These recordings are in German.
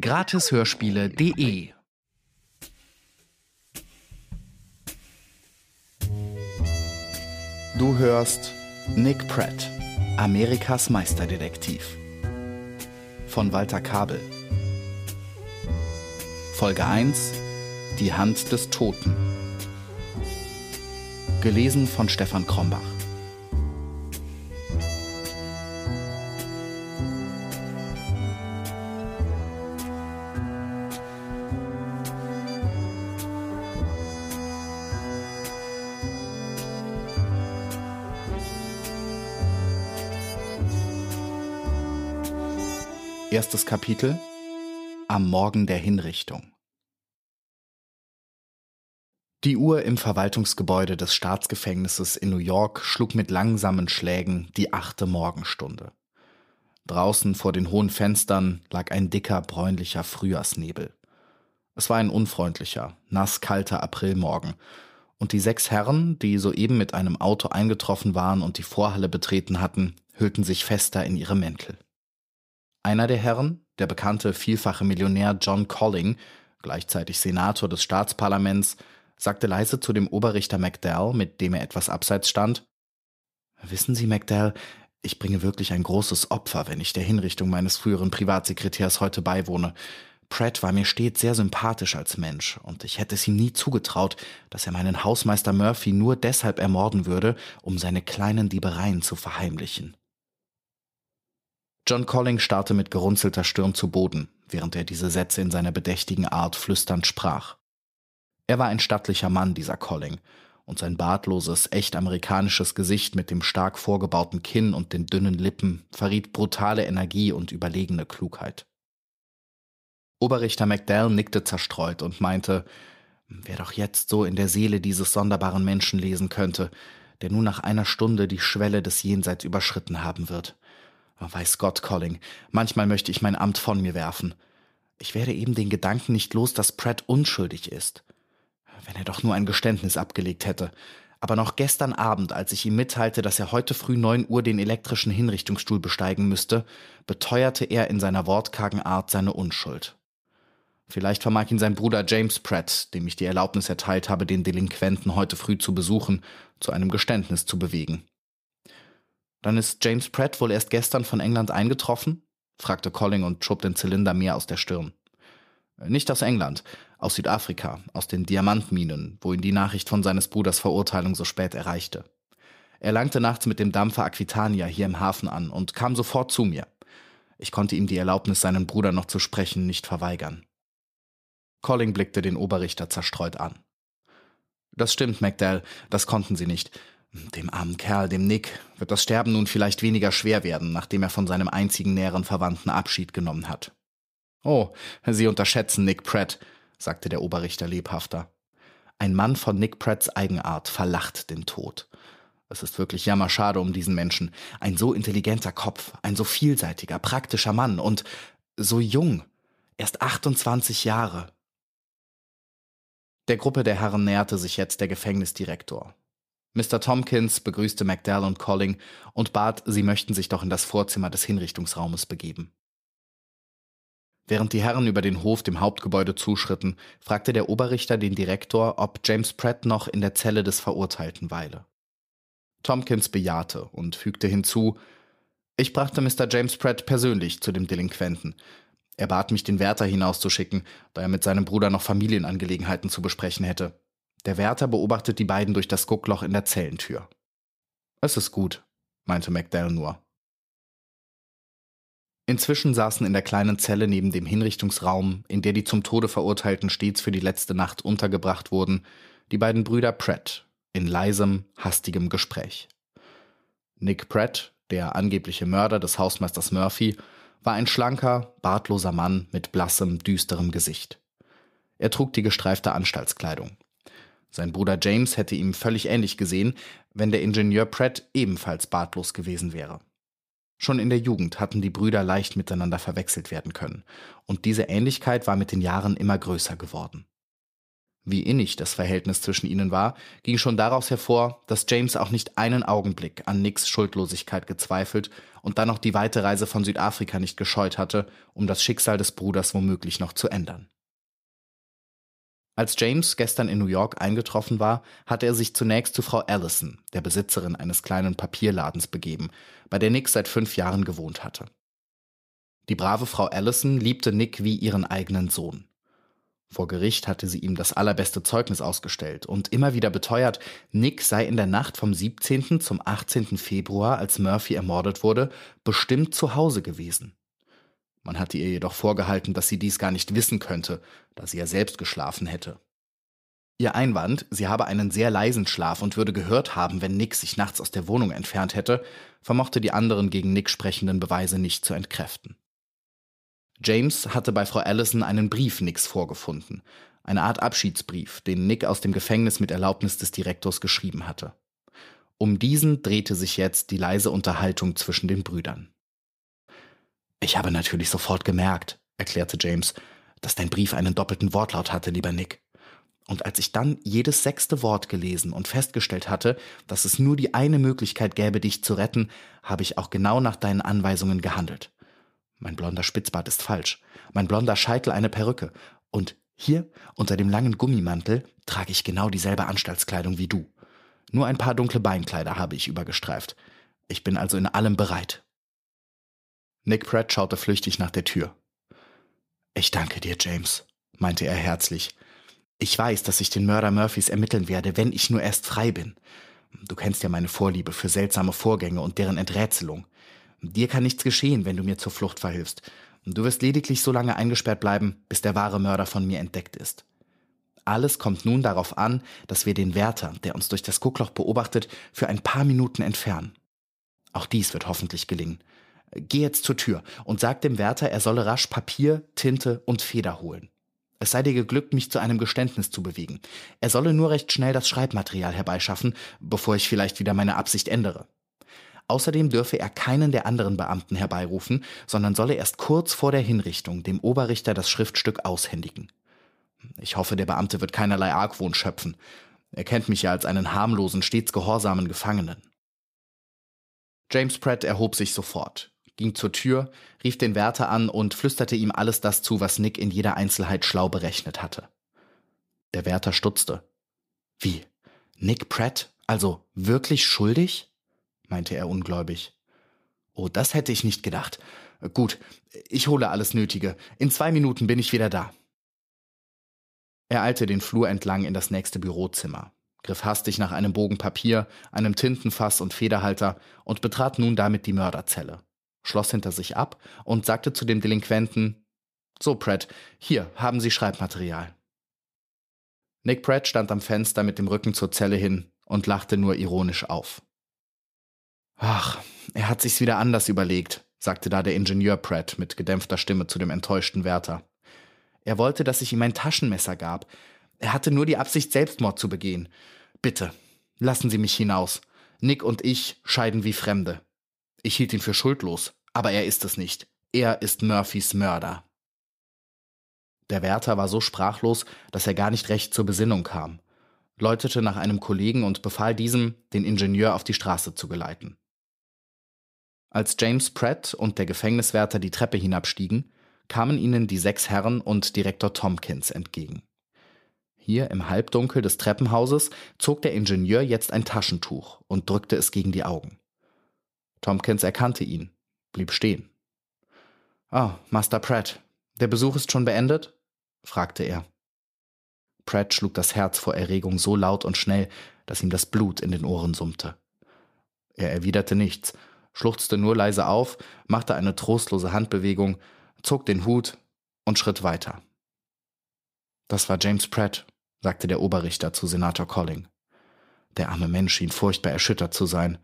Gratishörspiele.de Du hörst Nick Pratt, Amerikas Meisterdetektiv. Von Walter Kabel. Folge 1 Die Hand des Toten. Gelesen von Stefan Krombach. Erstes Kapitel Am Morgen der Hinrichtung. Die Uhr im Verwaltungsgebäude des Staatsgefängnisses in New York schlug mit langsamen Schlägen die achte Morgenstunde. Draußen vor den hohen Fenstern lag ein dicker, bräunlicher Frühjahrsnebel. Es war ein unfreundlicher, nasskalter Aprilmorgen, und die sechs Herren, die soeben mit einem Auto eingetroffen waren und die Vorhalle betreten hatten, hüllten sich fester in ihre Mäntel. Einer der Herren, der bekannte vielfache Millionär John Colling, gleichzeitig Senator des Staatsparlaments, sagte leise zu dem Oberrichter McDowell, mit dem er etwas abseits stand, Wissen Sie, McDowell, ich bringe wirklich ein großes Opfer, wenn ich der Hinrichtung meines früheren Privatsekretärs heute beiwohne. Pratt war mir stets sehr sympathisch als Mensch, und ich hätte es ihm nie zugetraut, dass er meinen Hausmeister Murphy nur deshalb ermorden würde, um seine kleinen Diebereien zu verheimlichen. John Colling starrte mit gerunzelter Stirn zu Boden, während er diese Sätze in seiner bedächtigen Art flüsternd sprach. Er war ein stattlicher Mann, dieser Colling, und sein bartloses, echt amerikanisches Gesicht mit dem stark vorgebauten Kinn und den dünnen Lippen verriet brutale Energie und überlegene Klugheit. Oberrichter McDowell nickte zerstreut und meinte, wer doch jetzt so in der Seele dieses sonderbaren Menschen lesen könnte, der nun nach einer Stunde die Schwelle des Jenseits überschritten haben wird. Weiß Gott, Colling, manchmal möchte ich mein Amt von mir werfen. Ich werde eben den Gedanken nicht los, dass Pratt unschuldig ist. Wenn er doch nur ein Geständnis abgelegt hätte. Aber noch gestern Abend, als ich ihm mitteilte, dass er heute früh neun Uhr den elektrischen Hinrichtungsstuhl besteigen müsste, beteuerte er in seiner wortkargen Art seine Unschuld. Vielleicht vermag ihn sein Bruder James Pratt, dem ich die Erlaubnis erteilt habe, den Delinquenten heute früh zu besuchen, zu einem Geständnis zu bewegen. Dann ist James Pratt wohl erst gestern von England eingetroffen? fragte Colling und schob den Zylinder mehr aus der Stirn. Nicht aus England, aus Südafrika, aus den Diamantminen, wo ihn die Nachricht von seines Bruders Verurteilung so spät erreichte. Er langte nachts mit dem Dampfer Aquitania hier im Hafen an und kam sofort zu mir. Ich konnte ihm die Erlaubnis, seinen Bruder noch zu sprechen, nicht verweigern. Colling blickte den Oberrichter zerstreut an. Das stimmt, McDowell, das konnten Sie nicht. Dem armen Kerl, dem Nick, wird das Sterben nun vielleicht weniger schwer werden, nachdem er von seinem einzigen näheren Verwandten Abschied genommen hat. Oh, Sie unterschätzen Nick Pratt, sagte der Oberrichter lebhafter. Ein Mann von Nick Pratts Eigenart verlacht den Tod. Es ist wirklich jammerschade um diesen Menschen. Ein so intelligenter Kopf, ein so vielseitiger, praktischer Mann und so jung. Erst 28 Jahre. Der Gruppe der Herren näherte sich jetzt der Gefängnisdirektor. Mr. Tompkins begrüßte McDowell und Colling und bat, sie möchten sich doch in das Vorzimmer des Hinrichtungsraumes begeben. Während die Herren über den Hof dem Hauptgebäude zuschritten, fragte der Oberrichter den Direktor, ob James Pratt noch in der Zelle des Verurteilten weile. Tompkins bejahte und fügte hinzu, ich brachte Mr. James Pratt persönlich zu dem Delinquenten. Er bat mich, den Wärter hinauszuschicken, da er mit seinem Bruder noch Familienangelegenheiten zu besprechen hätte. Der Wärter beobachtet die beiden durch das Guckloch in der Zellentür. Es ist gut, meinte McDowell nur. Inzwischen saßen in der kleinen Zelle neben dem Hinrichtungsraum, in der die zum Tode Verurteilten stets für die letzte Nacht untergebracht wurden, die beiden Brüder Pratt in leisem, hastigem Gespräch. Nick Pratt, der angebliche Mörder des Hausmeisters Murphy, war ein schlanker, bartloser Mann mit blassem, düsterem Gesicht. Er trug die gestreifte Anstaltskleidung. Sein Bruder James hätte ihm völlig ähnlich gesehen, wenn der Ingenieur Pratt ebenfalls bartlos gewesen wäre. Schon in der Jugend hatten die Brüder leicht miteinander verwechselt werden können, und diese Ähnlichkeit war mit den Jahren immer größer geworden. Wie innig das Verhältnis zwischen ihnen war, ging schon daraus hervor, dass James auch nicht einen Augenblick an Nicks Schuldlosigkeit gezweifelt und dann auch die weite Reise von Südafrika nicht gescheut hatte, um das Schicksal des Bruders womöglich noch zu ändern. Als James gestern in New York eingetroffen war, hatte er sich zunächst zu Frau Allison, der Besitzerin eines kleinen Papierladens, begeben, bei der Nick seit fünf Jahren gewohnt hatte. Die brave Frau Allison liebte Nick wie ihren eigenen Sohn. Vor Gericht hatte sie ihm das allerbeste Zeugnis ausgestellt und immer wieder beteuert, Nick sei in der Nacht vom 17. zum 18. Februar, als Murphy ermordet wurde, bestimmt zu Hause gewesen. Man hatte ihr jedoch vorgehalten, dass sie dies gar nicht wissen könnte, da sie ja selbst geschlafen hätte. Ihr Einwand, sie habe einen sehr leisen Schlaf und würde gehört haben, wenn Nick sich nachts aus der Wohnung entfernt hätte, vermochte die anderen gegen Nick sprechenden Beweise nicht zu entkräften. James hatte bei Frau Allison einen Brief Nicks vorgefunden, eine Art Abschiedsbrief, den Nick aus dem Gefängnis mit Erlaubnis des Direktors geschrieben hatte. Um diesen drehte sich jetzt die leise Unterhaltung zwischen den Brüdern. Ich habe natürlich sofort gemerkt, erklärte James, dass dein Brief einen doppelten Wortlaut hatte, lieber Nick. Und als ich dann jedes sechste Wort gelesen und festgestellt hatte, dass es nur die eine Möglichkeit gäbe, dich zu retten, habe ich auch genau nach deinen Anweisungen gehandelt. Mein blonder Spitzbart ist falsch. Mein blonder Scheitel eine Perücke. Und hier, unter dem langen Gummimantel, trage ich genau dieselbe Anstaltskleidung wie du. Nur ein paar dunkle Beinkleider habe ich übergestreift. Ich bin also in allem bereit. Nick Pratt schaute flüchtig nach der Tür. Ich danke dir, James, meinte er herzlich. Ich weiß, dass ich den Mörder Murphys ermitteln werde, wenn ich nur erst frei bin. Du kennst ja meine Vorliebe für seltsame Vorgänge und deren Enträtselung. Dir kann nichts geschehen, wenn du mir zur Flucht verhilfst. Du wirst lediglich so lange eingesperrt bleiben, bis der wahre Mörder von mir entdeckt ist. Alles kommt nun darauf an, dass wir den Wärter, der uns durch das Guckloch beobachtet, für ein paar Minuten entfernen. Auch dies wird hoffentlich gelingen. Geh jetzt zur Tür und sag dem Wärter, er solle rasch Papier, Tinte und Feder holen. Es sei dir geglückt, mich zu einem Geständnis zu bewegen. Er solle nur recht schnell das Schreibmaterial herbeischaffen, bevor ich vielleicht wieder meine Absicht ändere. Außerdem dürfe er keinen der anderen Beamten herbeirufen, sondern solle erst kurz vor der Hinrichtung dem Oberrichter das Schriftstück aushändigen. Ich hoffe, der Beamte wird keinerlei Argwohn schöpfen. Er kennt mich ja als einen harmlosen, stets gehorsamen Gefangenen. James Pratt erhob sich sofort, ging zur Tür, rief den Wärter an und flüsterte ihm alles das zu, was Nick in jeder Einzelheit schlau berechnet hatte. Der Wärter stutzte. Wie? Nick Pratt? Also wirklich schuldig? meinte er ungläubig. Oh, das hätte ich nicht gedacht. Gut, ich hole alles Nötige. In zwei Minuten bin ich wieder da. Er eilte den Flur entlang in das nächste Bürozimmer, griff hastig nach einem Bogen Papier, einem Tintenfass und Federhalter und betrat nun damit die Mörderzelle, schloss hinter sich ab und sagte zu dem Delinquenten So, Pratt, hier haben Sie Schreibmaterial. Nick Pratt stand am Fenster mit dem Rücken zur Zelle hin und lachte nur ironisch auf. Ach, er hat sich's wieder anders überlegt, sagte da der Ingenieur Pratt mit gedämpfter Stimme zu dem enttäuschten Wärter. Er wollte, dass ich ihm ein Taschenmesser gab. Er hatte nur die Absicht, Selbstmord zu begehen. Bitte, lassen Sie mich hinaus. Nick und ich scheiden wie Fremde. Ich hielt ihn für schuldlos, aber er ist es nicht. Er ist Murphys Mörder. Der Wärter war so sprachlos, dass er gar nicht recht zur Besinnung kam, läutete nach einem Kollegen und befahl diesem, den Ingenieur auf die Straße zu geleiten. Als James Pratt und der Gefängniswärter die Treppe hinabstiegen, kamen ihnen die sechs Herren und Direktor Tompkins entgegen. Hier im Halbdunkel des Treppenhauses zog der Ingenieur jetzt ein Taschentuch und drückte es gegen die Augen. Tompkins erkannte ihn, blieb stehen. Oh, Master Pratt, der Besuch ist schon beendet? fragte er. Pratt schlug das Herz vor Erregung so laut und schnell, dass ihm das Blut in den Ohren summte. Er erwiderte nichts schluchzte nur leise auf, machte eine trostlose Handbewegung, zog den Hut und schritt weiter. Das war James Pratt, sagte der Oberrichter zu Senator Colling. Der arme Mensch schien furchtbar erschüttert zu sein.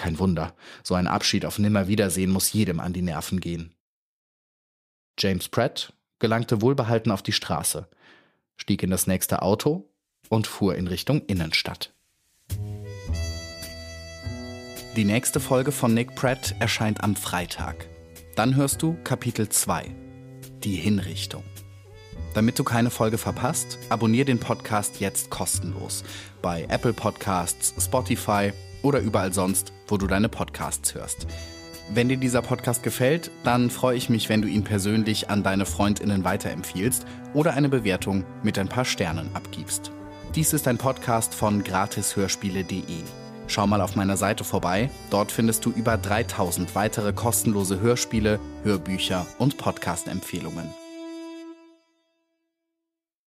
Kein Wunder, so ein Abschied auf Nimmerwiedersehen muss jedem an die Nerven gehen. James Pratt gelangte wohlbehalten auf die Straße, stieg in das nächste Auto und fuhr in Richtung Innenstadt. Die nächste Folge von Nick Pratt erscheint am Freitag. Dann hörst du Kapitel 2, die Hinrichtung. Damit du keine Folge verpasst, abonniere den Podcast jetzt kostenlos bei Apple Podcasts, Spotify oder überall sonst, wo du deine Podcasts hörst. Wenn dir dieser Podcast gefällt, dann freue ich mich, wenn du ihn persönlich an deine Freundinnen weiterempfiehlst oder eine Bewertung mit ein paar Sternen abgibst. Dies ist ein Podcast von gratishörspiele.de. Schau mal auf meiner Seite vorbei, dort findest du über 3000 weitere kostenlose Hörspiele, Hörbücher und Podcast-Empfehlungen.